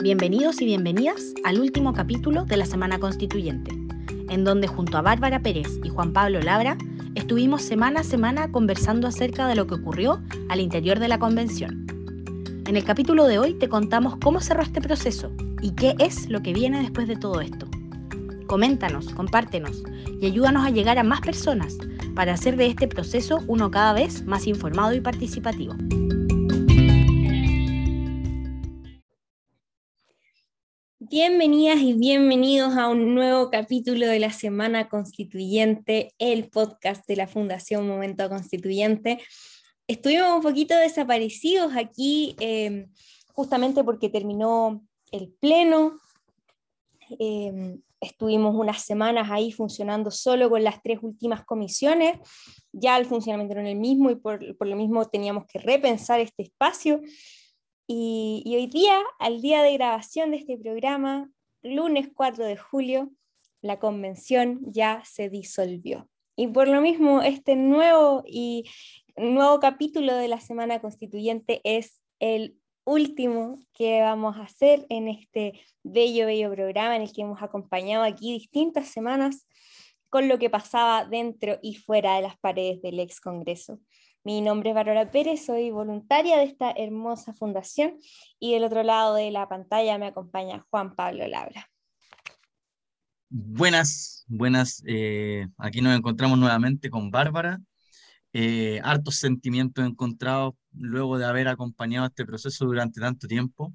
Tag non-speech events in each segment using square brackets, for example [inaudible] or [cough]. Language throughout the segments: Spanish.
Bienvenidos y bienvenidas al último capítulo de la Semana Constituyente, en donde junto a Bárbara Pérez y Juan Pablo Labra estuvimos semana a semana conversando acerca de lo que ocurrió al interior de la convención. En el capítulo de hoy te contamos cómo cerró este proceso y qué es lo que viene después de todo esto. Coméntanos, compártenos y ayúdanos a llegar a más personas para hacer de este proceso uno cada vez más informado y participativo. Bienvenidas y bienvenidos a un nuevo capítulo de la Semana Constituyente, el podcast de la Fundación Momento Constituyente. Estuvimos un poquito desaparecidos aquí eh, justamente porque terminó el pleno. Eh, estuvimos unas semanas ahí funcionando solo con las tres últimas comisiones. Ya el funcionamiento era el mismo y por lo mismo teníamos que repensar este espacio. Y, hoy día, al día de grabación de este programa, lunes 4 de julio, la convención ya se disolvió. Y por lo mismo, este nuevo y nuevo capítulo de la Semana Constituyente es el último que vamos a hacer en este bello, bello programa en el que hemos acompañado aquí distintas semanas con lo que pasaba dentro y fuera de las paredes del ex Congreso. Mi nombre es Bárbara Pérez, soy voluntaria de esta hermosa fundación y del otro lado de la pantalla me acompaña Juan Pablo Labra. Buenas, buenas. Eh, aquí nos encontramos nuevamente con Bárbara. Eh, hartos sentimientos encontrados luego de haber acompañado este proceso durante tanto tiempo.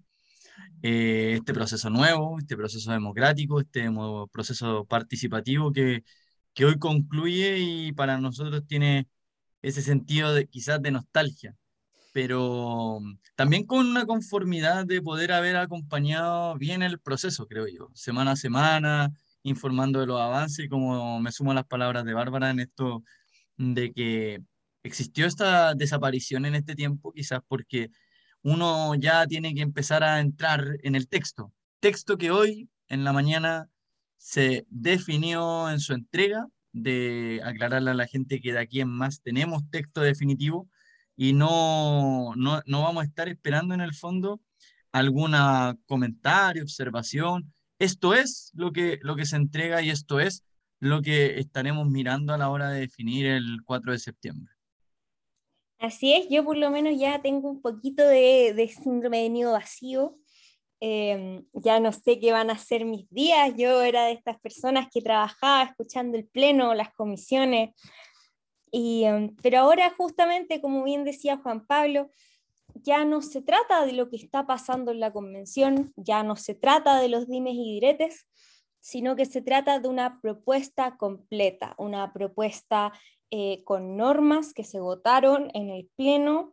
Eh, este proceso nuevo, este proceso democrático, este proceso participativo que, que hoy concluye y para nosotros tiene ese sentido de quizás de nostalgia, pero también con una conformidad de poder haber acompañado bien el proceso, creo yo, semana a semana, informando de los avances y como me sumo a las palabras de Bárbara en esto de que existió esta desaparición en este tiempo, quizás porque uno ya tiene que empezar a entrar en el texto, texto que hoy en la mañana se definió en su entrega de aclararle a la gente que de aquí en más tenemos texto definitivo y no, no, no vamos a estar esperando en el fondo algún comentario, observación. Esto es lo que, lo que se entrega y esto es lo que estaremos mirando a la hora de definir el 4 de septiembre. Así es, yo por lo menos ya tengo un poquito de, de síndrome de nido vacío, Em, ya no sé qué van a ser mis días, yo era de estas personas que trabajaba escuchando el pleno, las comisiones, y, em, pero ahora justamente, como bien decía Juan Pablo, ya no se trata de lo que está pasando en la convención, ya no se trata de los dimes y diretes, sino que se trata de una propuesta completa, una propuesta eh, con normas que se votaron en el Pleno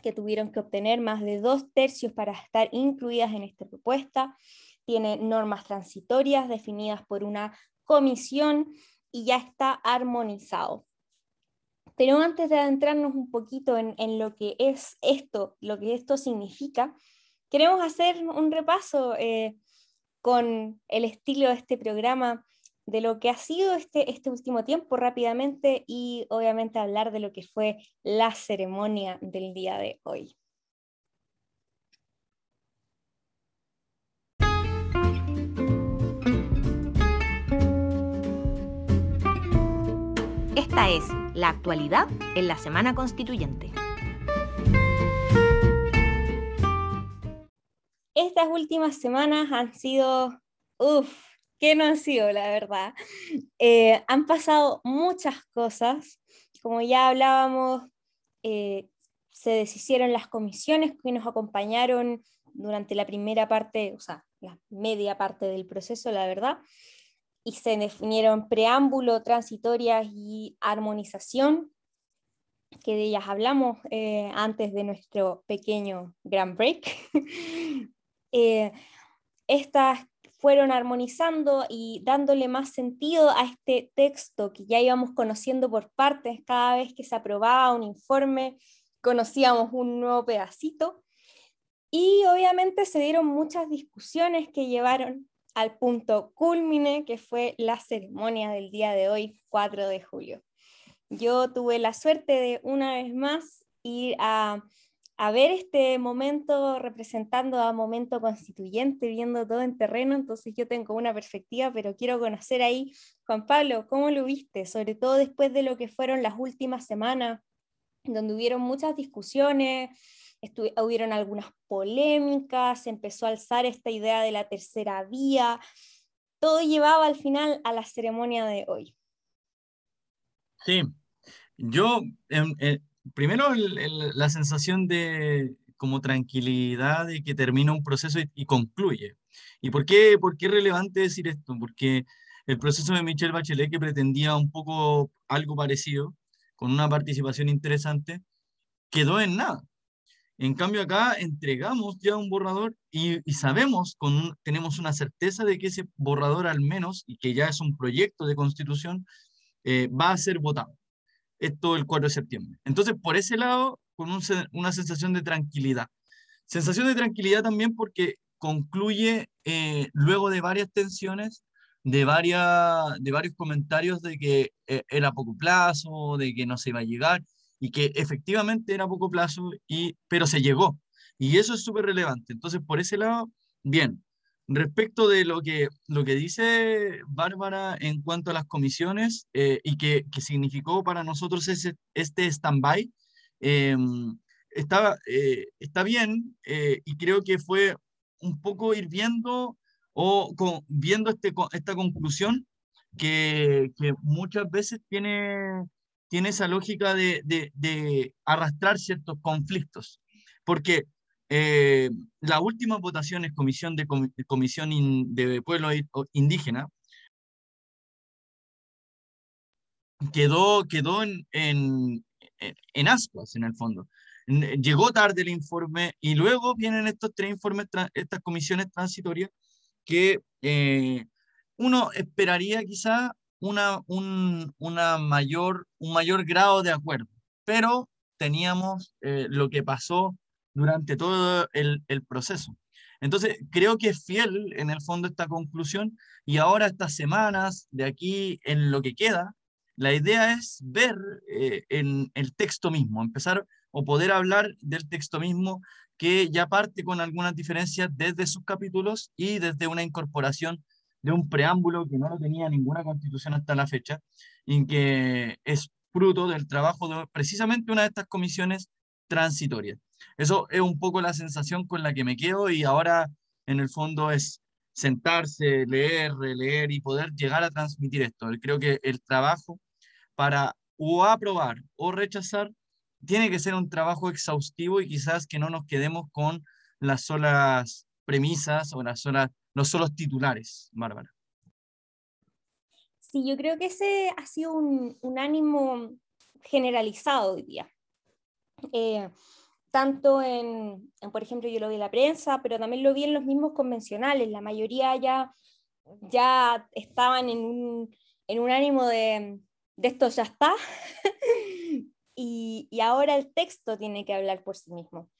que tuvieron que obtener más de dos tercios para estar incluidas en esta propuesta. Tiene normas transitorias definidas por una comisión y ya está armonizado. Pero antes de adentrarnos un poquito en, lo que es esto, lo que esto significa, queremos hacer un repaso eh, con el estilo de este programa de lo que ha sido este, este último tiempo rápidamente y obviamente hablar de lo que fue la ceremonia del día de hoy. Esta es la actualidad en la Semana Constituyente. Estas últimas semanas han sido, uff, que no ha sido, la verdad. Eh, han pasado muchas cosas, como ya hablábamos, eh, se deshicieron las comisiones que nos acompañaron durante la primera parte, o sea, la media parte del proceso, la verdad, y se definieron preámbulo, transitorias y armonización, que de ellas hablamos eh, antes de nuestro pequeño grand break. [laughs] estas fueron armonizando y dándole más sentido a este texto que ya íbamos conociendo por partes. Cada vez que se aprobaba un informe, conocíamos un nuevo pedacito. Y obviamente se dieron muchas discusiones que llevaron al punto culmine, que fue la ceremonia del día de hoy, 4 de julio. Yo tuve la suerte de una vez más ir a a ver este momento representando a momento constituyente, viendo todo en terreno, entonces yo tengo una perspectiva, pero quiero conocer ahí, Juan Pablo, ¿cómo lo viste? Sobre todo después de lo que fueron las últimas semanas, donde hubieron muchas discusiones, hubieron algunas polémicas, se empezó a alzar esta idea de la tercera vía, todo llevaba al final a la ceremonia de hoy. Sí, yo, em, eh, primero la sensación de como tranquilidad de que termina un proceso y, concluye. ¿Y por qué, por qué es relevante decir esto? Porque el proceso de Michelle Bachelet, que pretendía un poco algo parecido, con una participación interesante, quedó en nada. En cambio acá entregamos ya un borrador y, sabemos, con tenemos una certeza de que ese borrador al menos, y que ya es un proyecto de constitución, eh, va a ser votado. Esto el 4 de septiembre. Entonces, por ese lado, con una sensación de tranquilidad. Sensación de tranquilidad también porque concluye eh, luego de varias tensiones, de, varias, de varios comentarios de que eh, era poco plazo, de que no se iba a llegar y que efectivamente era poco plazo, y, pero se llegó. Y eso es súper relevante. Entonces, por ese lado, bien. Respecto de lo que, lo que dice Bárbara en cuanto a las comisiones eh, y que, que, significó para nosotros ese, este stand-by, eh, está, eh, está bien y creo que fue un poco ir viendo o con, viendo este, esta conclusión que, que muchas veces tiene tiene esa lógica de, de, arrastrar ciertos conflictos. Porque eh, las últimas votaciones, comisión de, comisión de pueblo indígena, quedó, quedó en, en, en ascuas, en el fondo. Llegó tarde el informe y luego vienen estos tres informes, estas comisiones transitorias que eh, uno esperaría quizá una, un, una mayor, un mayor grado de acuerdo, pero teníamos eh, lo que pasó durante todo el, proceso. Entonces, creo que es fiel en el fondo esta conclusión y ahora estas semanas, de aquí en lo que queda, la idea es ver eh, en el texto mismo, empezar o poder hablar del texto mismo que ya parte con algunas diferencias desde sus capítulos y desde una incorporación de un preámbulo que no lo tenía ninguna constitución hasta la fecha y que es fruto del trabajo de precisamente una de estas comisiones transitorias. Eso es un poco la sensación con la que me quedo y ahora en el fondo es sentarse, leer, releer y poder llegar a transmitir esto. Creo que el trabajo para o aprobar o rechazar tiene que ser un trabajo exhaustivo y quizás que no nos quedemos con las solas premisas o las solas no solo titulares, Bárbara. Sí, yo creo que ese ha sido un, un ánimo generalizado hoy día. Eh, tanto en, por ejemplo, yo lo vi en la prensa, pero también lo vi en los mismos convencionales. La mayoría ya, ya estaban en un, en un ánimo de, de esto ya está. [laughs] y, y, ahora el texto tiene que hablar por sí mismo.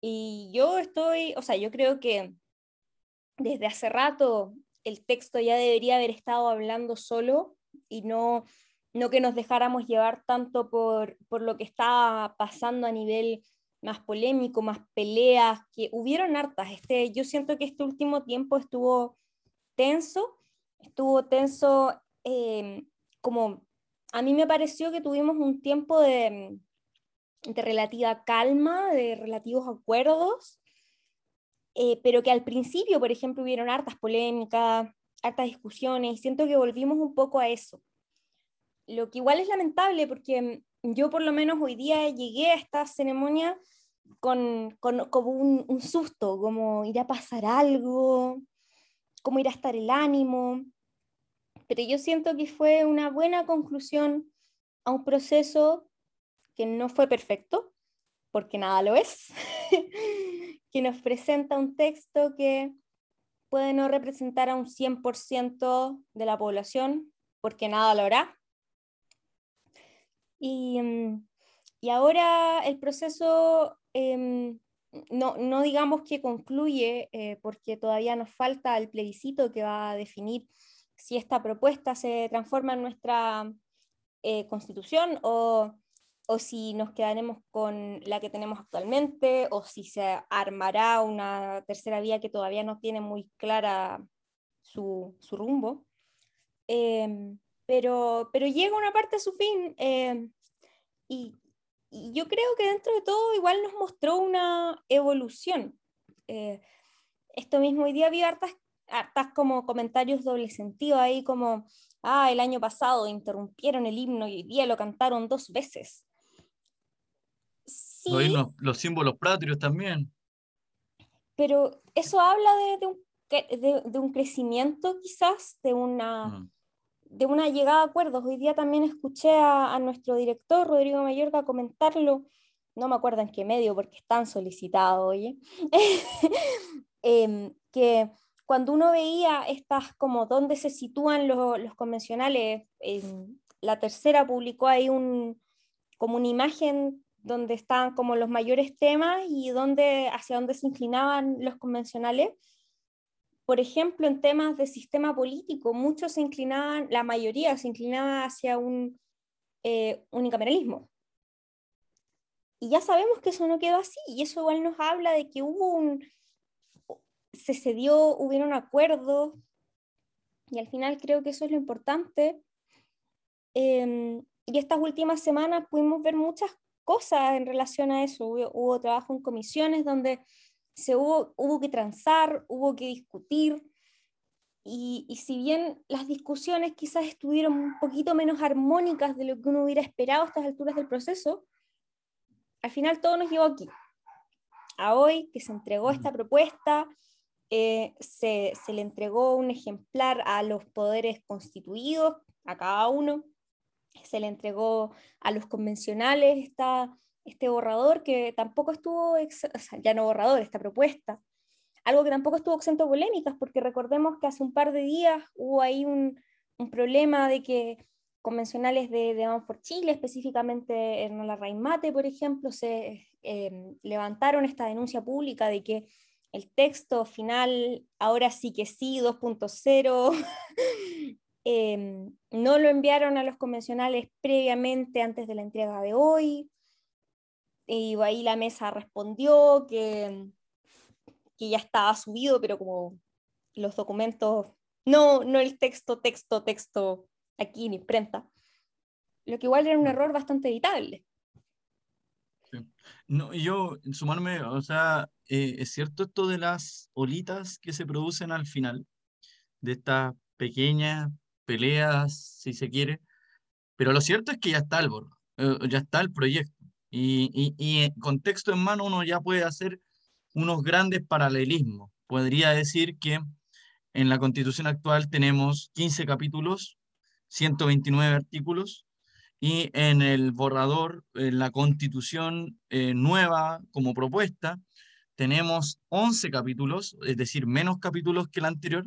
Y yo estoy, o sea, yo creo que desde hace rato el texto ya debería haber estado hablando solo y no, no que nos dejáramos llevar tanto por, por lo que estaba pasando a nivel más polémico, más peleas, que hubieron hartas. Este, yo siento que este último tiempo estuvo tenso, estuvo tenso em, como a mí me pareció que tuvimos un tiempo de, de relativa calma, de relativos acuerdos, eh, pero que al principio, por ejemplo, hubieron hartas polémicas, hartas discusiones, y siento que volvimos un poco a eso. Lo que igual es lamentable porque yo por lo menos hoy día llegué a esta ceremonia con, con como un, un, susto, como irá a pasar algo, cómo irá a estar el ánimo, pero yo siento que fue una buena conclusión a un proceso que no fue perfecto, porque nada lo es, [laughs] que nos presenta un texto que puede no representar a un 100% de la población, porque nada lo hará. Y, mm, y ahora el proceso, eh, no, no, digamos que concluye, eh, porque todavía nos falta el plebiscito que va a definir si esta propuesta se transforma en nuestra eh, constitución o o si nos quedaremos con la que tenemos actualmente, o si se armará una tercera vía que todavía no tiene muy clara su, rumbo. Em, pero, pero llega una parte a su fin em, y, yo creo que dentro de todo igual nos mostró una evolución. Eh, esto mismo hoy día vi hartas, hartas como comentarios doble sentido ahí como, ah, el año pasado interrumpieron el himno y hoy día lo cantaron dos veces. Sí, los, símbolos patrios también. Pero eso habla de, un, de, un, crecimiento quizás, de una, mm. De una llegada a acuerdos. Hoy día también escuché a, nuestro director, Rodrigo Mayorga, comentarlo, no me acuerdo en qué medio porque es tan solicitado, oye, [laughs] em, que cuando uno veía estas como dónde se sitúan los, los convencionales, la tercera publicó ahí un, como una imagen donde estaban como los mayores temas y donde, hacia dónde se inclinaban los convencionales. Por ejemplo, en temas de sistema político, muchos se inclinaban, la mayoría se inclinaba hacia un eh, unicameralismo. Y ya sabemos que eso no quedó así, y eso igual nos habla de que hubo un, se cedió, hubieron acuerdos, y al final creo que eso es lo importante. Em, y estas últimas semanas pudimos ver muchas cosas en relación a eso. Hubo, trabajo en comisiones donde se hubo, hubo que transar, hubo que discutir, y, y, si bien las discusiones quizás estuvieron un poquito menos armónicas de lo que uno hubiera esperado a estas alturas del proceso, al final todo nos llevó aquí. A hoy que se entregó esta propuesta, eh, se, se, le entregó un ejemplar a los poderes constituidos, a cada uno, se le entregó a los convencionales esta, este borrador que tampoco estuvo, ya no borrador, esta propuesta, algo que tampoco estuvo exento de polémicas, porque recordemos que hace un par de días hubo ahí un, un problema de que convencionales de, de Vamos por Chile, específicamente en la Raimate, por ejemplo, se em, levantaron esta denuncia pública de que el texto final, ahora sí que sí, 2.0, [laughs] Em, no lo enviaron a los convencionales previamente antes de la entrega de hoy. Y ahí la mesa respondió que, que ya estaba subido, pero como los documentos, no, no el texto, texto, texto aquí en imprenta. Lo que igual era un error bastante evitable. No, yo, sumarme, o sea, eh, es cierto esto de las olitas que se producen al final, de estas pequeñas peleas, si se quiere, pero lo cierto es que ya está el borro, eh, ya está el proyecto. Y, y, texto en mano uno ya puede hacer unos grandes paralelismos. Podría decir que en la constitución actual tenemos 15 capítulos, 129 artículos, y en el borrador, en la constitución eh, nueva como propuesta, tenemos 11 capítulos, es decir, menos capítulos que la anterior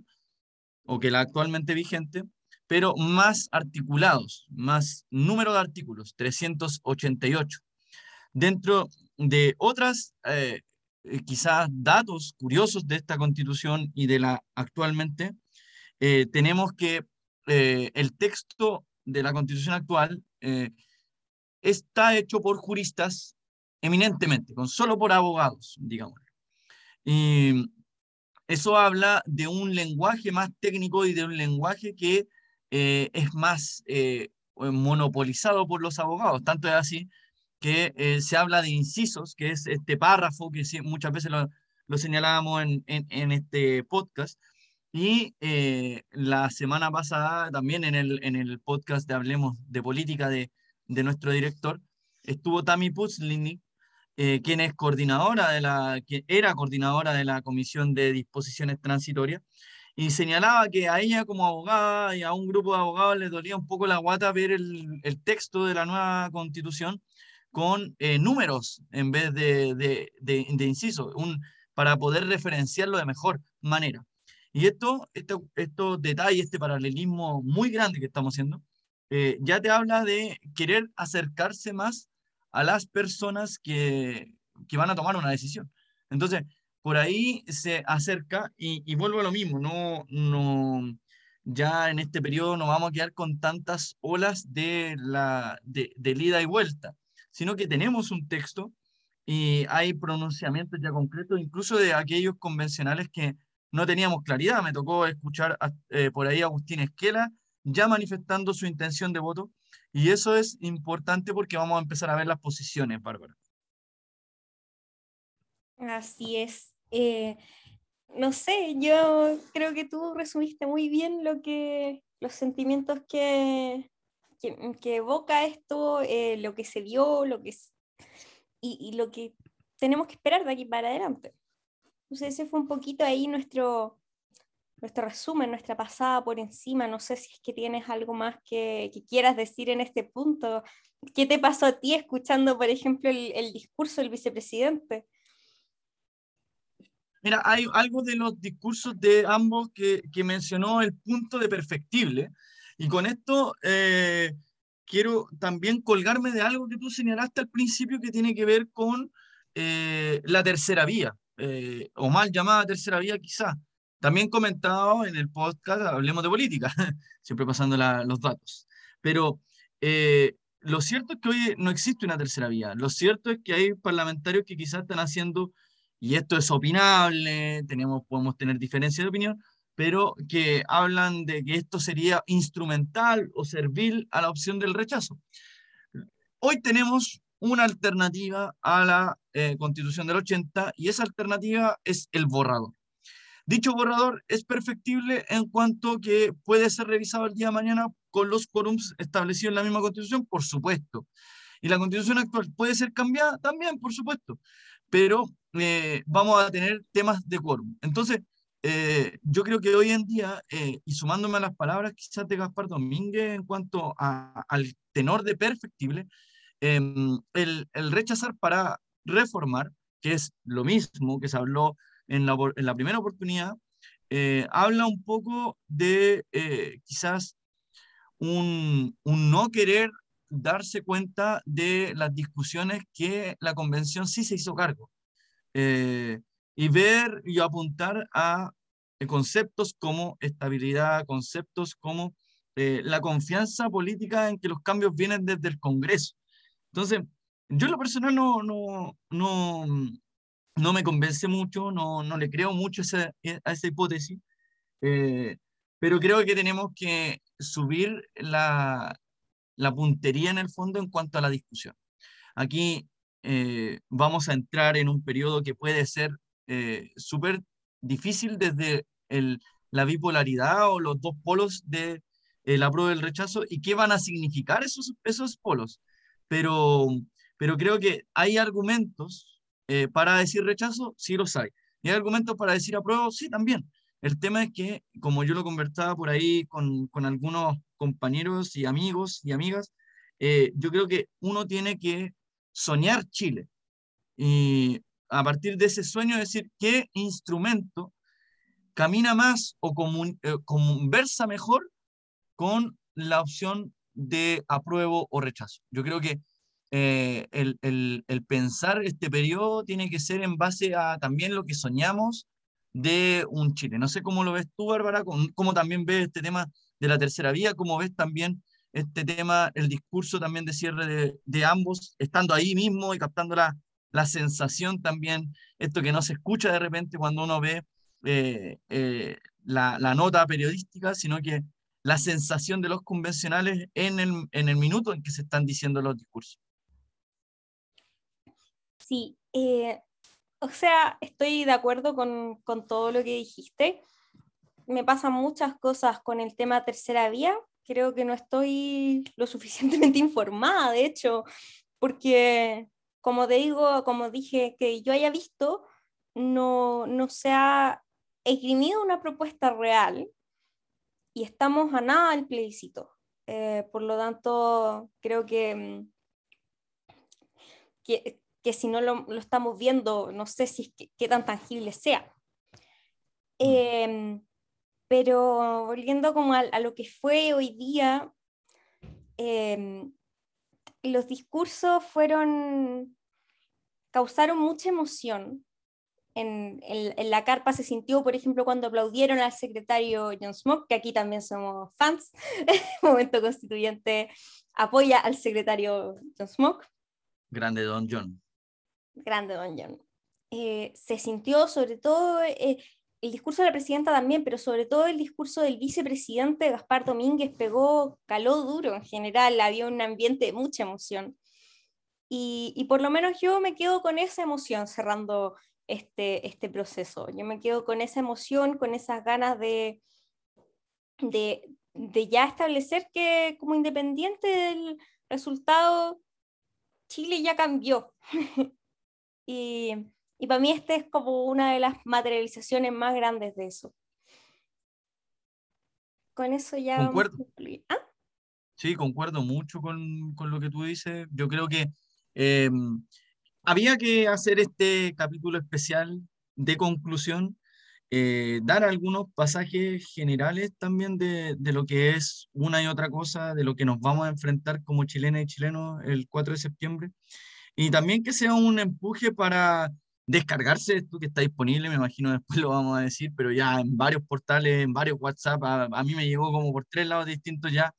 o que la actualmente vigente, pero más articulados, más número de artículos, 388. Dentro de otras, eh, eh, quizás datos curiosos de esta constitución y de la actualmente, eh, tenemos que el texto de la constitución actual está hecho por juristas eminentemente, con solo por abogados, digamos. Eso habla de un lenguaje más técnico y de un lenguaje que es más monopolizado por los abogados. Tanto es así que eh, se habla de incisos, que es este párrafo que muchas veces lo, lo señalábamos en, en, este podcast. Y la semana pasada también en el, en el podcast de Hablemos de Política de, de nuestro director, estuvo Tami Putzlinik, quien es coordinadora de la, que era coordinadora de la Comisión de Disposiciones Transitorias, y señalaba que a ella como abogada y a un grupo de abogados les dolía un poco la guata ver el, el texto de la nueva constitución con eh, números en vez de, de, de, un, para poder referenciarlo de mejor manera. Y esto, esto, estos detalles, este paralelismo muy grande que estamos haciendo, eh, ya te habla de querer acercarse más a las personas que, que van a tomar una decisión. Entonces, por ahí se acerca y, vuelvo a lo mismo, no, no, ya en este periodo no vamos a quedar con tantas olas de, la, de, ida y vuelta, sino que tenemos un texto y hay pronunciamientos ya concretos, incluso de aquellos convencionales que no teníamos claridad. Me tocó escuchar eh, por ahí a Agustín Esquela ya manifestando su intención de voto, y eso es importante porque vamos a empezar a ver las posiciones, Bárbara. Así es. Eh, no sé, yo creo que tú resumiste muy bien lo que, los sentimientos que, que, evoca esto, eh, lo que se dio, lo que y, y, lo que tenemos que esperar de aquí para adelante. Entonces ese fue un poquito ahí nuestro, nuestro resumen, nuestra pasada por encima. No sé si es que tienes algo más que, que quieras decir en este punto. ¿Qué te pasó a ti escuchando, por ejemplo, el, el discurso del vicepresidente? Mira, hay algo de los discursos de ambos que, que mencionó el punto de perfectible. Y con esto eh, quiero también colgarme de algo que tú señalaste al principio que tiene que ver con eh, la tercera vía, eh, o mal llamada tercera vía quizá. También comentado en el podcast Hablemos de Política, [laughs] siempre pasando los datos. Pero lo cierto es que hoy no existe una tercera vía. Lo cierto es que hay parlamentarios que quizás están haciendo y esto es opinable, tenemos, podemos tener diferencias de opinión, pero que hablan de que esto sería instrumental o servil a la opción del rechazo. Hoy tenemos una alternativa a la eh, constitución del 80 y esa alternativa es el borrador. Dicho borrador es perfectible en cuanto que puede ser revisado el día de mañana con los quórums establecidos en la misma constitución, por supuesto. Y la constitución actual puede ser cambiada también, por supuesto pero eh, vamos a tener temas de quórum. Entonces, eh, yo creo que hoy en día, eh, y sumándome a las palabras quizás de Gaspar Domínguez en cuanto al tenor de perfectible, em, el, el, rechazar para reformar, que es lo mismo que se habló en la, en la primera oportunidad, habla un poco de quizás un, un no querer darse cuenta de las discusiones que la convención sí se hizo cargo. Eh, y ver y apuntar a conceptos como estabilidad, conceptos como eh, la confianza política en que los cambios vienen desde el Congreso. Entonces, yo en lo personal no, no, no, no me convence mucho, no, no le creo mucho esa, a esa hipótesis, eh, pero creo que tenemos que subir la, la puntería en el fondo en cuanto a la discusión. Aquí eh, vamos a entrar en un periodo que puede ser eh, súper difícil desde el, la bipolaridad o los dos polos de el apruebo y el rechazo y qué van a significar esos, esos polos. Pero, pero creo que hay argumentos eh, para decir rechazo, sí los hay. Y hay argumentos para decir apruebo, sí también. El tema es que, como yo lo conversaba por ahí con, con algunos compañeros y amigos y amigas, eh, yo creo que uno tiene que soñar Chile y a partir de ese sueño decir qué instrumento camina más o eh, conversa mejor con la opción de apruebo o rechazo. Yo creo que eh, el, el, pensar este periodo tiene que ser en base a también lo que soñamos de un Chile. No sé cómo lo ves tú, Bárbara, cómo también ves este tema de la tercera vía, cómo ves también este tema, el discurso también de cierre de, de ambos, estando ahí mismo y captando la, la, sensación también, esto que no se escucha de repente cuando uno ve eh, eh, la, la, nota periodística, sino que la sensación de los convencionales en el, en el minuto en que se están diciendo los discursos. Sí, eh, o sea, estoy de acuerdo con, con, todo lo que dijiste. Me pasan muchas cosas con el tema tercera vía. Creo que no estoy lo suficientemente [laughs] informada, de hecho, porque, como te digo, como dije, que yo haya visto, no, no se ha esgrimido una propuesta real y estamos a nada del plebiscito. Eh, por lo tanto, creo que, mm, que que si no lo, lo estamos viendo, no sé si es qué tan tangible sea. Eh, pero volviendo como a, a, lo que fue hoy día, eh, los discursos fueron, causaron mucha emoción. En, en, en, la carpa se sintió, por ejemplo, cuando aplaudieron al secretario John Smoke, que aquí también somos fans, [laughs] Momento Constituyente apoya al secretario John Smoke. Grande Don John. Grande Don John. Eh, se sintió sobre todo eh, el discurso de la presidenta también, pero sobre todo el discurso del vicepresidente Gaspar Domínguez pegó, caló duro en general, había un ambiente de mucha emoción. Y, y, por lo menos yo me quedo con esa emoción cerrando este, este proceso. Yo me quedo con esa emoción, con esas ganas de, de, de ya establecer que como independiente del resultado, Chile ya cambió. [laughs] y, y para mí este es como una de las materializaciones más grandes de eso. Con eso ya... Concuerdo. ¿Ah? Sí, concuerdo mucho con, con, lo que tú dices. Yo creo que eh, había que hacer este capítulo especial de conclusión, eh, dar algunos pasajes generales también de, de, lo que es una y otra cosa, de lo que nos vamos a enfrentar como chilenas y chilenos el 4 de septiembre, y también que sea un empuje para descargarse esto que está disponible, me imagino después [laughs] lo vamos a decir, pero ya en varios portales, en varios WhatsApp, a, a mí me llegó como por tres lados distintos ya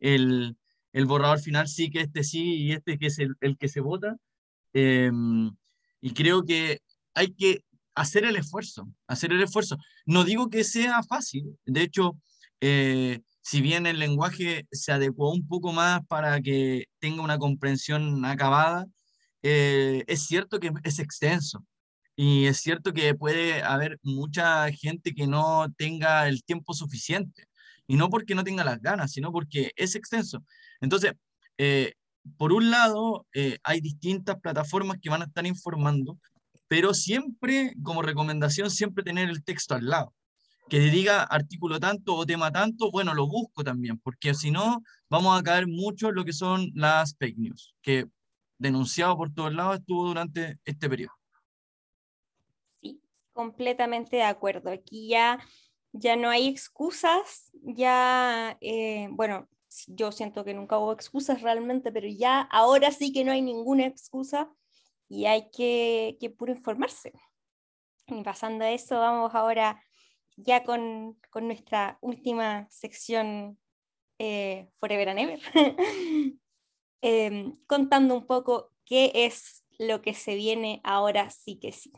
el, el, borrador final, sí que este sí y este que es el, el que se vota. Eh, y creo que hay que hacer el esfuerzo, hacer el esfuerzo. No digo que sea fácil, de hecho, eh, si bien el lenguaje se adecuó un poco más para que tenga una comprensión acabada, eh, es cierto que es extenso y es cierto que puede haber mucha gente que no tenga el tiempo suficiente y no porque no tenga las ganas, sino porque es extenso. Entonces, eh, por un lado, eh, hay distintas plataformas que van a estar informando, pero siempre, como recomendación, siempre tener el texto al lado. Que diga artículo tanto o tema tanto, bueno, lo busco también, porque si no, vamos a caer mucho en lo que son las fake news, que denunciado por todos lados estuvo durante este periodo. Sí, completamente de acuerdo. Aquí ya, ya no hay excusas, ya, eh, bueno, yo siento que nunca hubo excusas realmente, pero ya ahora sí que no hay ninguna excusa y hay que, que puro informarse. Y pasando a eso, vamos ahora ya con, con nuestra última sección eh, Forever and Ever. [laughs] Em, contando un poco qué es lo que se viene ahora sí que sí.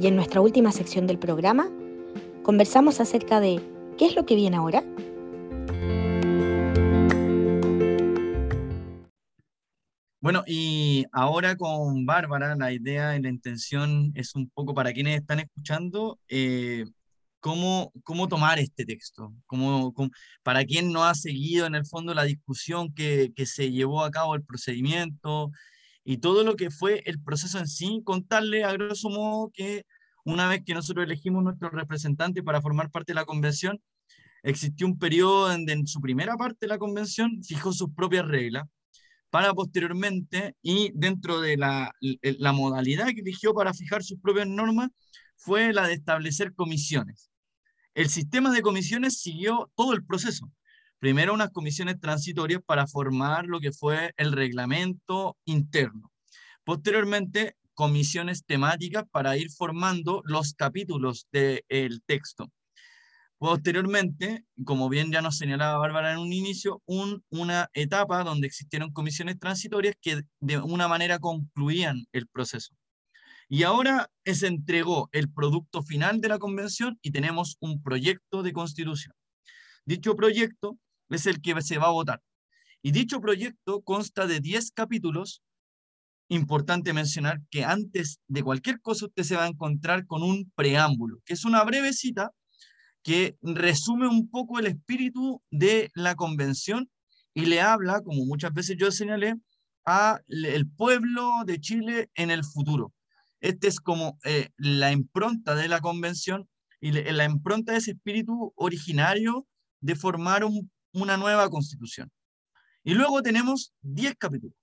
Y en nuestra última sección del programa, conversamos acerca de qué es lo que viene ahora. Bueno, y ahora con Bárbara, la idea y la intención es un poco para quienes están escuchando, eh, cómo, cómo tomar este texto, cómo, para quien no ha seguido en el fondo la discusión que, que se llevó a cabo, el procedimiento y todo lo que fue el proceso en sí, contarle a grosso modo que una vez que nosotros elegimos nuestro representante para formar parte de la convención, existió un periodo donde en su primera parte de la convención fijó sus propias reglas para posteriormente y dentro de la, la modalidad que eligió para fijar sus propias normas fue la de establecer comisiones. El sistema de comisiones siguió todo el proceso. Primero unas comisiones transitorias para formar lo que fue el reglamento interno. Posteriormente, comisiones temáticas para ir formando los capítulos del texto. Posteriormente, como bien ya nos señalaba Bárbara en un inicio, un, una etapa donde existieron comisiones transitorias que de una manera concluían el proceso. Y ahora se entregó el producto final de la convención y tenemos un proyecto de constitución. Dicho proyecto es el que se va a votar. Y dicho proyecto consta de 10 capítulos. Importante mencionar que antes de cualquier cosa usted se va a encontrar con un preámbulo, que es una breve cita que resume un poco el espíritu de la convención y le habla, como muchas veces yo señalé, a el pueblo de Chile en el futuro. Este es como eh, la impronta de la convención y la impronta de ese espíritu originario de formar una nueva constitución. Y luego tenemos 10 capítulos.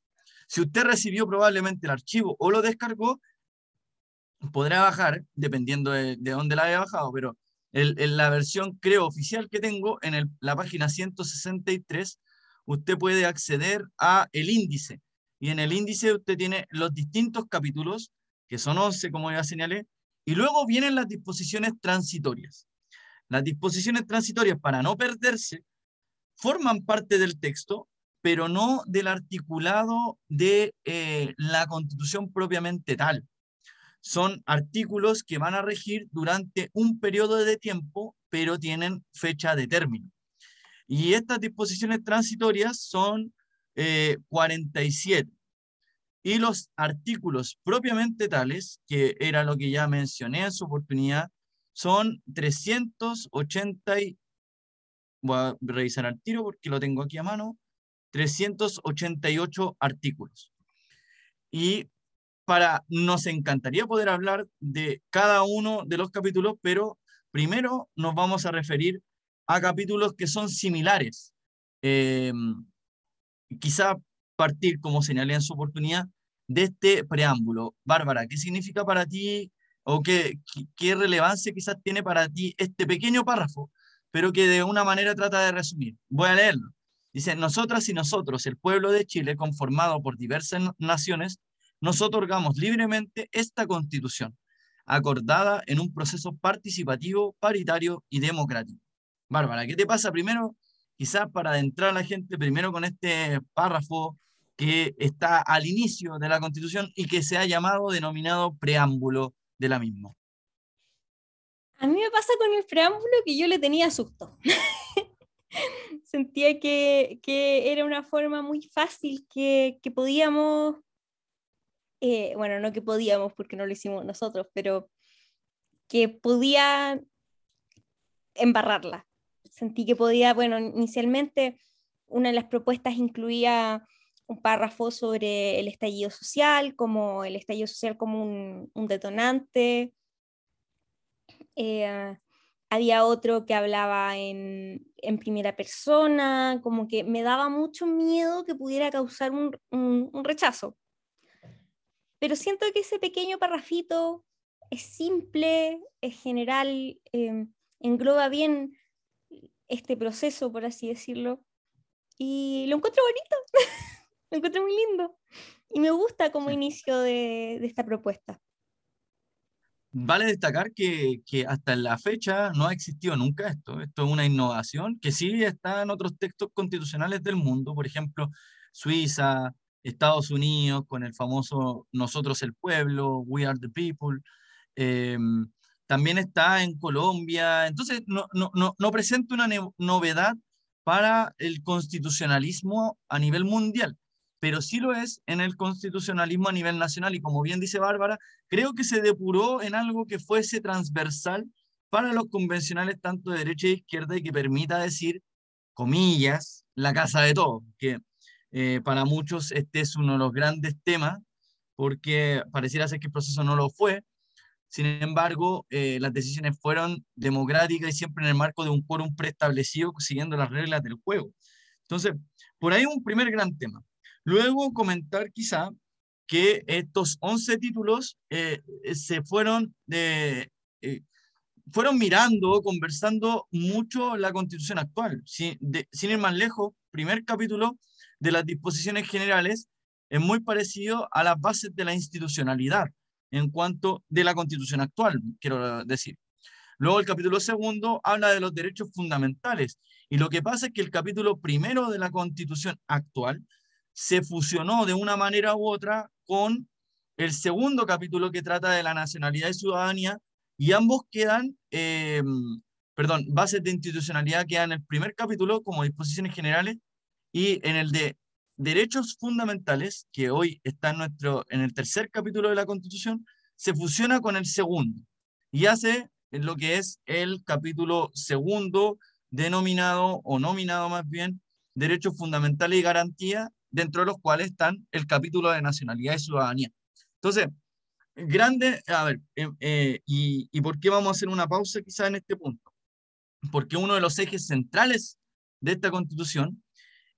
Si usted recibió probablemente el archivo o lo descargó, podrá bajar, dependiendo de, dónde la haya bajado, pero en la versión, creo, oficial que tengo, en la página 163, usted puede acceder a el índice. Y en el índice usted tiene los distintos capítulos que son 11, como ya señalé, y luego vienen las disposiciones transitorias. Las disposiciones transitorias, para no perderse, forman parte del texto, pero no del articulado de eh, la constitución propiamente tal. Son artículos que van a regir durante un periodo de tiempo, pero tienen fecha de término. Y estas disposiciones transitorias son 47. Eh, y los artículos propiamente tales, que era lo que ya mencioné en su oportunidad, son 380 voy a revisar al tiro porque lo tengo aquí a mano, 388 artículos. Y para, nos encantaría poder hablar de cada uno de los capítulos, pero primero nos vamos a referir a capítulos que son similares. Eh, quizá partir, como señalé en su oportunidad, de este preámbulo. Bárbara, ¿qué significa para ti o qué, qué relevancia quizás tiene para ti este pequeño párrafo, pero que de una manera trata de resumir? Voy a leerlo. Dice, nosotras y nosotros, el pueblo de Chile, conformado por diversas naciones, nos otorgamos libremente esta constitución, acordada en un proceso participativo, paritario y democrático. Bárbara, ¿qué te pasa primero? Quizás para adentrar la gente primero con este párrafo que está al inicio de la Constitución y que se ha llamado denominado preámbulo de la misma. A mí me pasa con el preámbulo que yo le tenía susto. [laughs] Sentía que, que, era una forma muy fácil que, que podíamos, eh, bueno, no que podíamos porque no lo hicimos nosotros, pero que podía embarrarla. Sentí que podía, bueno, inicialmente una de las propuestas incluía un párrafo sobre el estallido social, como el estallido social como un, detonante. Eh, había otro que hablaba en, primera persona, como que me daba mucho miedo que pudiera causar un, rechazo. Pero siento que ese pequeño parrafito es simple, es general, eh, engloba bien este proceso, por así decirlo, y lo encuentro bonito. [laughs] Lo encuentro muy lindo. Y me gusta como inicio de, de, esta propuesta. Vale destacar que, que, hasta la fecha no ha existido nunca esto. Esto es una innovación que sí está en otros textos constitucionales del mundo, por ejemplo, Suiza, Estados Unidos, con el famoso Nosotros el Pueblo, We Are the People. Eh, también está en Colombia. Entonces, no, no, no, no presenta una novedad para el constitucionalismo a nivel mundial pero sí lo es en el constitucionalismo a nivel nacional. Y como bien dice Bárbara, creo que se depuró en algo que fuese transversal para los convencionales tanto de derecha e izquierda y que permita decir, comillas, la casa de todos, que eh, para muchos este es uno de los grandes temas, porque pareciera ser que el proceso no lo fue. Sin embargo, eh, las decisiones fueron democráticas y siempre en el marco de un quórum preestablecido, siguiendo las reglas del juego. Entonces, por ahí un primer gran tema. Luego comentar quizá que estos 11 títulos eh, se fueron, eh, fueron mirando, conversando mucho la constitución actual. Sin, sin ir más lejos, primer capítulo de las disposiciones generales es muy parecido a las bases de la institucionalidad en cuanto de la constitución actual, quiero decir. Luego el capítulo segundo habla de los derechos fundamentales y lo que pasa es que el capítulo primero de la constitución actual se fusionó de una manera u otra con el segundo capítulo que trata de la nacionalidad y ciudadanía, y ambos quedan, eh, perdón, bases de institucionalidad quedan en el primer capítulo como disposiciones generales, y en el de derechos fundamentales, que hoy está en, nuestro, en el tercer capítulo de la Constitución, se fusiona con el segundo, y hace lo que es el capítulo segundo, denominado o nominado más bien, derechos fundamentales y garantía, dentro de los cuales están el capítulo de nacionalidad y ciudadanía. Entonces, grande, a ver, eh, eh, y, por qué vamos a hacer una pausa quizá en este punto? Porque uno de los ejes centrales de esta constitución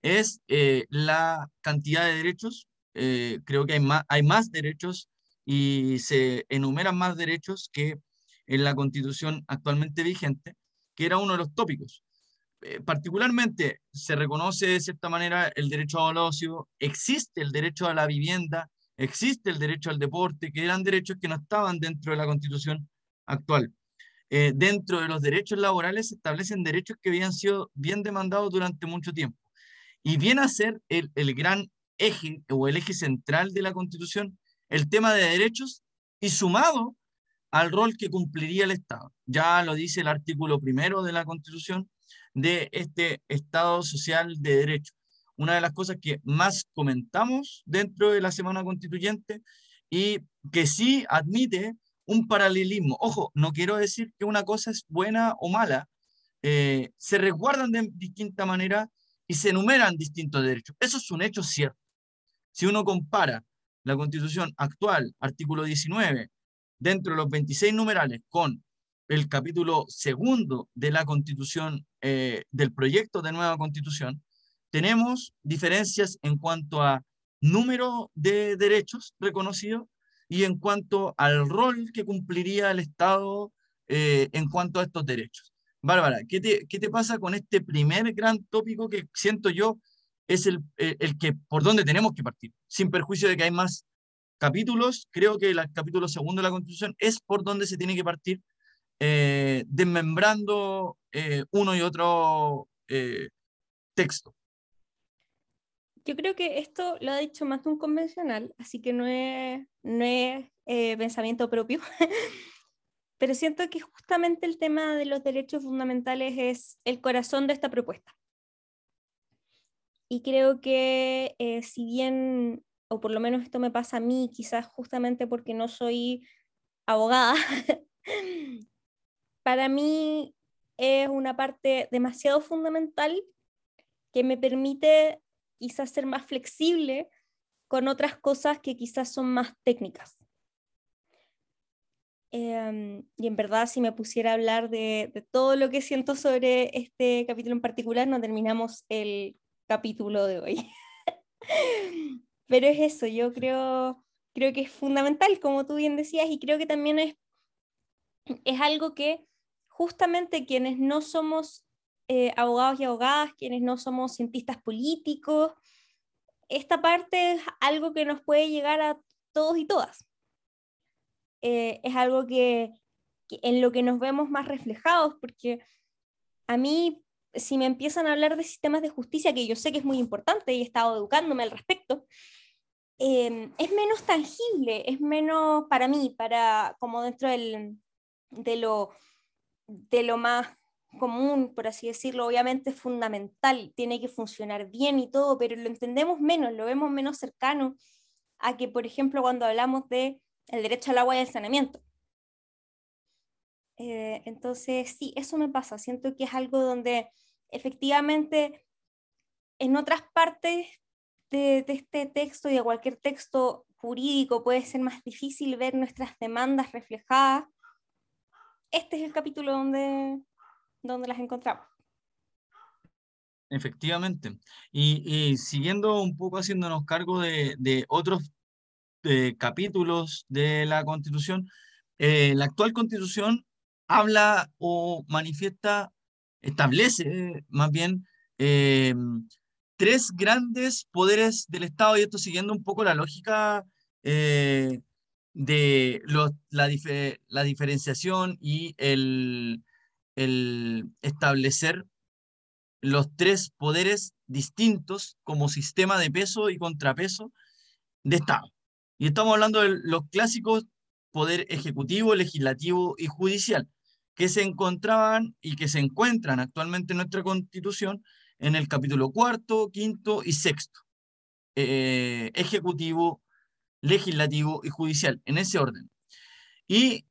es eh, la cantidad de derechos. creo que hay más derechos y se enumeran más derechos que en la constitución actualmente vigente, que era uno de los tópicos. Eh, particularmente se reconoce de cierta manera el derecho al ocio, existe el derecho a la vivienda, existe el derecho al deporte, que eran derechos que no estaban dentro de la constitución actual. eh, dentro de los derechos laborales se establecen derechos que habían sido bien demandados durante mucho tiempo. Y viene a ser el, el gran eje o el eje central de la Constitución el tema de derechos y sumado al rol que cumpliría el Estado. Ya lo dice el artículo primero de la Constitución de este Estado social de derecho. Una de las cosas que más comentamos dentro de la Semana Constituyente y que sí admite un paralelismo. Ojo, no quiero decir que una cosa es buena o mala, eh, se resguardan de distinta manera y se enumeran distintos derechos. Eso es un hecho cierto. Si uno compara la constitución actual, artículo 19, dentro de los 26 numerales con el capítulo segundo de la constitución, eh, del proyecto de nueva constitución, tenemos diferencias en cuanto a número de derechos reconocidos y en cuanto al rol que cumpliría el Estado eh, en cuanto a estos derechos. Bárbara, ¿qué te, ¿qué te, pasa con este primer gran tópico que siento yo es el, el, que por donde tenemos que partir? Sin perjuicio de que hay más capítulos, creo que el capítulo segundo de la Constitución es por donde se tiene que partir, eh, desmembrando eh, uno y otro texto. Yo creo que esto lo ha dicho más de un convencional, así que no es, no es eh, pensamiento propio, [laughs] pero siento que justamente el tema de los derechos fundamentales es el corazón de esta propuesta. Y creo que eh, si bien, o por lo menos esto me pasa a mí, quizás justamente porque no soy abogada, [laughs] para mí es una parte demasiado fundamental que me permite quizás ser más flexible con otras cosas que quizás son más técnicas. Em, y en verdad, si me pusiera a hablar de, todo lo que siento sobre este capítulo en particular, no terminamos el capítulo de hoy. [laughs] Pero es eso, yo creo, creo que es fundamental, como tú bien decías, y creo que también es, es algo que justamente quienes no somos eh, abogados y abogadas, quienes no somos cientistas políticos. Esta parte es algo que nos puede llegar a todos y todas. Eh, es algo que, en lo que nos vemos más reflejados, porque a mí, si me empiezan a hablar de sistemas de justicia, que yo sé que es muy importante y he estado educándome al respecto, eh, es menos tangible, es menos para mí, para como dentro del, de, lo, de lo más común, por así decirlo, obviamente es fundamental, tiene que funcionar bien y todo, pero lo entendemos menos, lo vemos menos cercano a que, por ejemplo, cuando hablamos de el derecho al agua y al saneamiento. Eh, entonces, sí, eso me pasa, siento que es algo donde efectivamente en otras partes de, de este texto y de cualquier texto jurídico puede ser más difícil ver nuestras demandas reflejadas. Este es el capítulo donde, donde las encontramos. Efectivamente. Y, siguiendo un poco haciéndonos cargo de, otros capítulos de la Constitución, eh, la actual Constitución habla o manifiesta, establece más bien eh, tres grandes poderes del Estado, y esto siguiendo un poco la lógica eh, de la, la diferenciación y el, el establecer los tres poderes distintos como sistema de peso y contrapeso de Estado. Y estamos hablando de los clásicos poder ejecutivo, legislativo y judicial, que se encontraban y que se encuentran actualmente en nuestra constitución en el capítulo cuarto, quinto y sexto. Eh, ejecutivo, legislativo y judicial, en ese orden. Y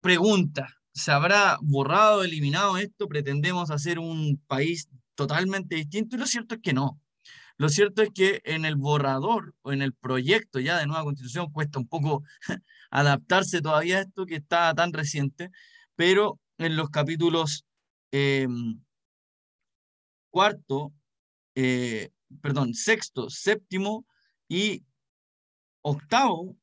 pregunta, ¿Se habrá borrado, eliminado esto? ¿Pretendemos hacer un país totalmente distinto? Y lo cierto es que no. Lo cierto es que en el borrador o en el proyecto ya de nueva constitución cuesta un poco [laughs] adaptarse todavía a esto que está tan reciente, pero en los capítulos em, cuarto, eh, perdón, sexto, séptimo y octavo,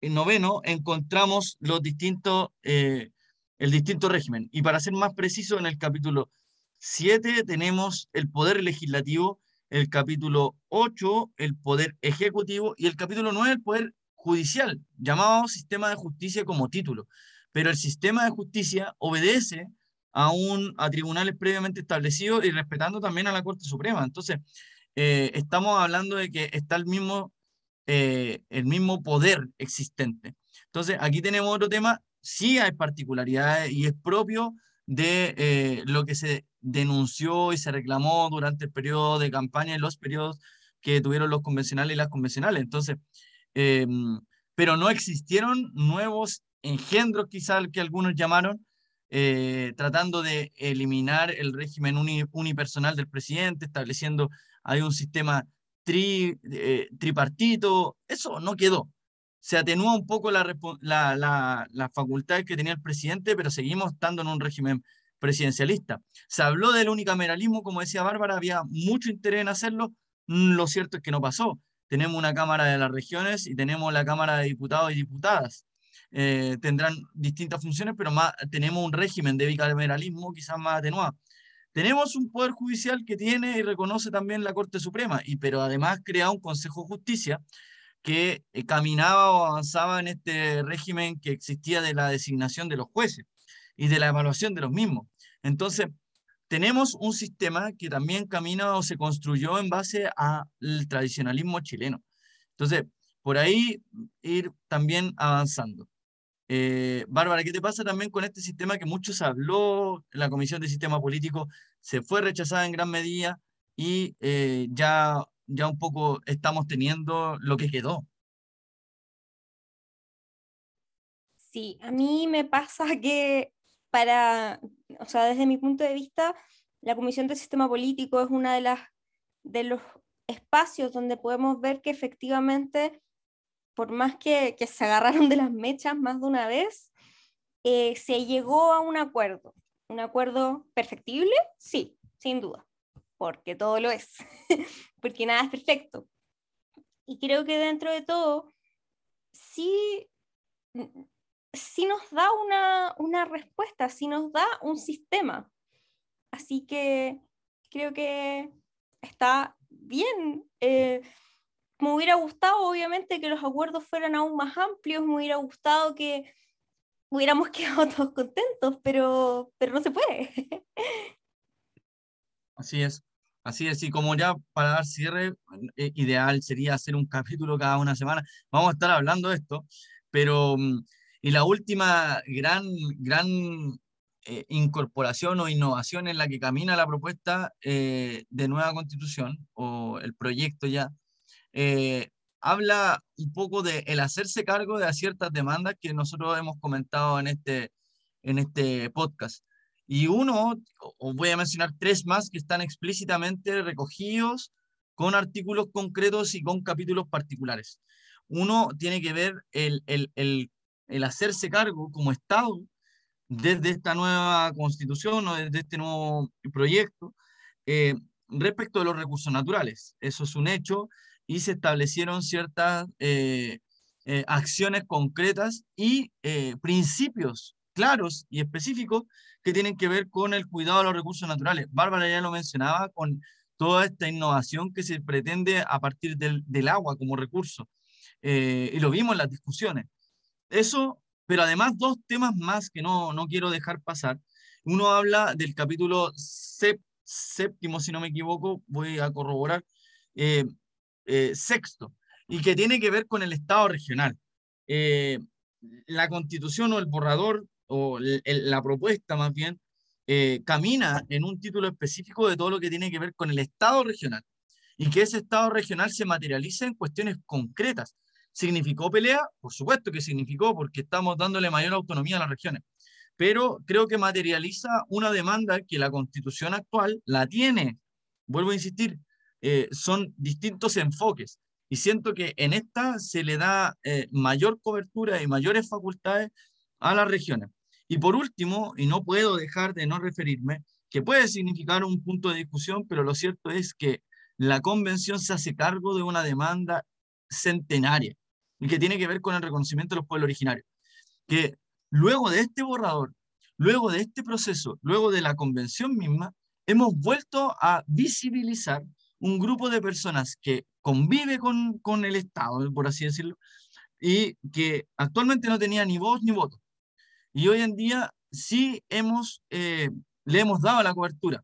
y noveno, encontramos los distintos eh, el distinto régimen. Y para ser más preciso, en el capítulo 7 tenemos el poder legislativo, el capítulo 8 el poder ejecutivo y el capítulo 9 el poder judicial, llamado sistema de justicia como título. pero el sistema de justicia obedece a, un, a tribunales previamente establecidos y respetando también a la Corte Suprema. Entonces, eh, estamos hablando de que está el mismo, eh, el mismo poder existente. Entonces, aquí tenemos otro tema, sí hay particularidades y es propio de eh, lo que se denunció y se reclamó durante el periodo de campaña y los periodos que tuvieron los convencionales y las convencionales. Entonces, em, pero no existieron nuevos engendros, quizás que algunos llamaron, eh, tratando de eliminar el régimen unipersonal del presidente, estableciendo hay un sistema tri, eh, tripartito, eso no quedó. Se atenúa un poco la, facultades que tenía el presidente, pero seguimos estando en un régimen presidencialista. Se habló del unicameralismo, como decía Bárbara, había mucho interés en hacerlo, mm, lo cierto es que no pasó. Tenemos una Cámara de las Regiones y tenemos la Cámara de Diputados y Diputadas. Eh, tendrán distintas funciones, pero tenemos un régimen de bicameralismo quizás más atenuado. Tenemos un poder judicial que tiene y reconoce también la Corte Suprema, y, pero además crea un Consejo de Justicia que eh, caminaba o avanzaba en este régimen que existía de la designación de los jueces y de la evaluación de los mismos. Entonces, tenemos un sistema que también camina o se construyó en base al tradicionalismo chileno. Entonces, por ahí ir también avanzando. Eh, Bárbara, ¿qué te pasa también con este sistema que muchos habló? La Comisión de Sistema Político se fue rechazada en gran medida y eh, ya, ya un poco estamos teniendo lo que quedó. Sí, a mí me pasa [laughs] que para, o sea, desde mi punto de vista, la Comisión de Sistema Político es una de las de los espacios donde podemos ver que efectivamente por más que, se agarraron de las mechas más de una vez, eh, se llegó a un acuerdo. ¿Un acuerdo perfectible? Sí, sin duda, porque todo lo es, [laughs] porque nada es perfecto. Y creo que dentro de todo, sí, sí nos da una, una respuesta, sí nos da un sistema. Así que creo que está bien. Eh, me hubiera gustado, obviamente, que los acuerdos fueran aún más amplios, me hubiera gustado que hubiéramos [laughs] quedado todos contentos, pero, pero no se puede. [laughs] Así es, así es, y como ya para dar cierre, eh, ideal sería hacer un capítulo cada una semana. Vamos a estar hablando de esto, pero mm, y la última gran, gran eh, incorporación o innovación en la que camina la propuesta eh, de nueva constitución o el proyecto ya eh, habla un poco de el hacerse cargo de ciertas demandas que nosotros hemos comentado en este, en este podcast. Y uno, os voy a mencionar tres más que están explícitamente recogidos con artículos concretos y con capítulos particulares. Uno tiene que ver el, el, el, el hacerse cargo como Estado desde esta nueva constitución o desde este nuevo proyecto eh, respecto de los recursos naturales. Eso es un hecho y se establecieron ciertas eh, eh, acciones concretas y eh, principios claros y específicos que tienen que ver con el cuidado de los recursos naturales. Bárbara ya lo mencionaba con toda esta innovación que se pretende a partir del, del agua como recurso. y lo vimos en las discusiones. Eso, pero además dos temas más que no, no quiero dejar pasar. Uno habla del capítulo séptimo, si no me equivoco, voy a corroborar, eh, sexto, y que tiene que ver con el Estado regional. Eh, la constitución o el borrador, o la propuesta más bien, eh, camina en un título específico de todo lo que tiene que ver con el Estado regional, y que ese Estado regional se materialice en cuestiones concretas. ¿Significó pelea? Por supuesto que significó, porque estamos dándole mayor autonomía a las regiones pero creo que materializa una demanda que la constitución actual la tiene. Vuelvo a insistir, eh, son distintos enfoques. Y siento que en esta se le da eh, mayor cobertura y mayores facultades a las regiones. Y por último, y no puedo dejar de no referirme, que puede significar un punto de discusión, pero lo cierto es que la convención se hace cargo de una demanda centenaria y que tiene que ver con el reconocimiento de los pueblos originarios. Que luego de este borrador, luego de este proceso, luego de la convención misma, hemos vuelto a visibilizar un grupo de personas que convive con, con el Estado, por así decirlo, y que actualmente no tenía ni voz ni voto. Y hoy en día sí hemos, eh, le hemos dado la cobertura.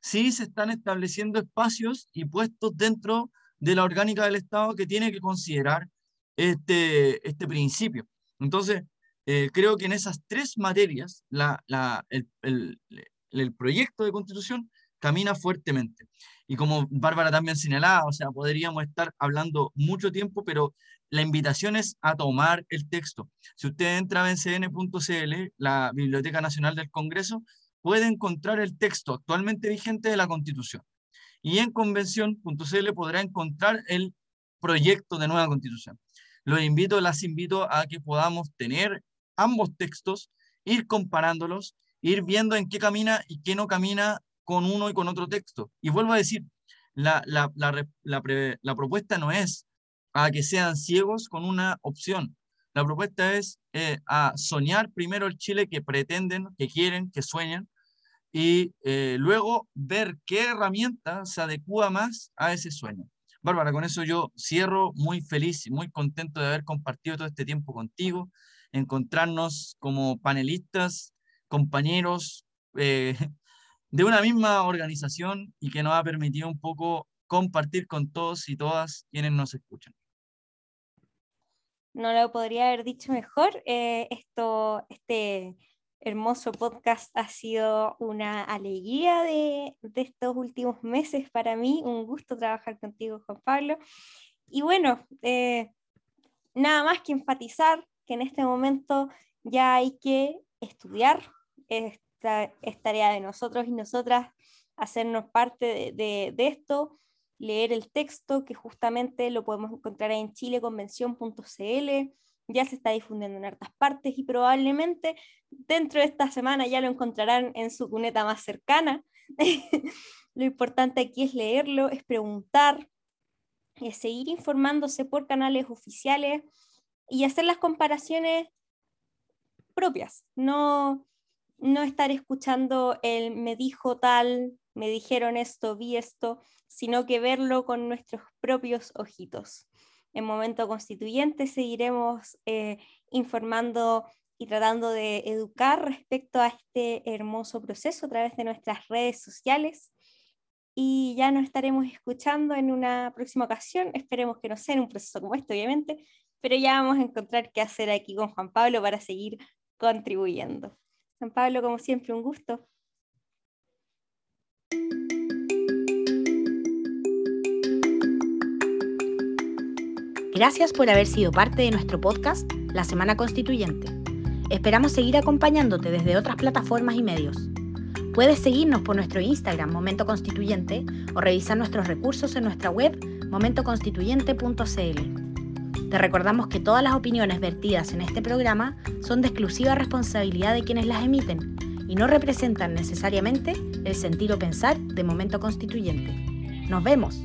Sí se están estableciendo espacios y puestos dentro de la orgánica del Estado que tiene que considerar este, este principio. Entonces, eh, creo que en esas tres materias la, la, el, el, el, proyecto de constitución camina fuertemente. Y como Bárbara también señalaba, o sea, podríamos estar hablando mucho tiempo, pero la invitación es a tomar el texto. Si usted entra a bcn.cl, la Biblioteca Nacional del Congreso, puede encontrar el texto actualmente vigente de la Constitución. Y en convención.cl podrá encontrar el proyecto de nueva Constitución. Los invito, las invito a que podamos tener ambos textos, ir comparándolos, ir viendo en qué camina y qué no camina con uno y con otro texto. Y vuelvo a decir, la, la, la, la propuesta no es a que sean ciegos con una opción. La propuesta es eh, a soñar primero el Chile que pretenden, que quieren, que sueñan, y eh, luego ver qué herramienta se adecua más a ese sueño. Bárbara, con eso yo cierro muy feliz y muy contento de haber compartido todo este tiempo contigo, encontrarnos como panelistas, compañeros eh, de una misma organización y que nos ha permitido un poco compartir con todos y todas quienes nos escuchan no lo podría haber dicho mejor. Eh, esto, este hermoso podcast ha sido una alegría de, estos últimos meses para mí. Un gusto trabajar contigo, Juan Pablo. Y bueno, eh, nada más que enfatizar que en este momento ya hay que estudiar. Esta, es tarea de nosotros y nosotras hacernos parte de esto leer el texto, que justamente lo podemos encontrar en chileconvención.cl, ya se está difundiendo en hartas partes y probablemente dentro de esta semana ya lo encontrarán en su cuneta más cercana. [laughs] lo importante aquí es leerlo, es preguntar, es seguir informándose por canales oficiales y hacer las comparaciones propias, no, no estar escuchando el me dijo tal, me dijeron esto, vi esto, sino que verlo con nuestros propios ojitos. En momento constituyente seguiremos eh, informando y tratando de educar respecto a este hermoso proceso a través de nuestras redes sociales. Y ya nos estaremos escuchando en una próxima ocasión. Esperemos que no sea en un proceso como este, obviamente, pero ya vamos a encontrar qué hacer aquí con Juan Pablo para seguir contribuyendo. Juan Pablo, como siempre, un gusto. Gracias por haber sido parte de nuestro podcast La Semana Constituyente. Esperamos seguir acompañándote desde otras plataformas y medios. Puedes seguirnos por nuestro Instagram Momento Constituyente o revisar nuestros recursos en nuestra web momentoconstituyente.cl. Te recordamos que todas las opiniones vertidas en este programa son de exclusiva responsabilidad de quienes las emiten y no representan necesariamente el sentido pensar de Momento Constituyente. Nos vemos.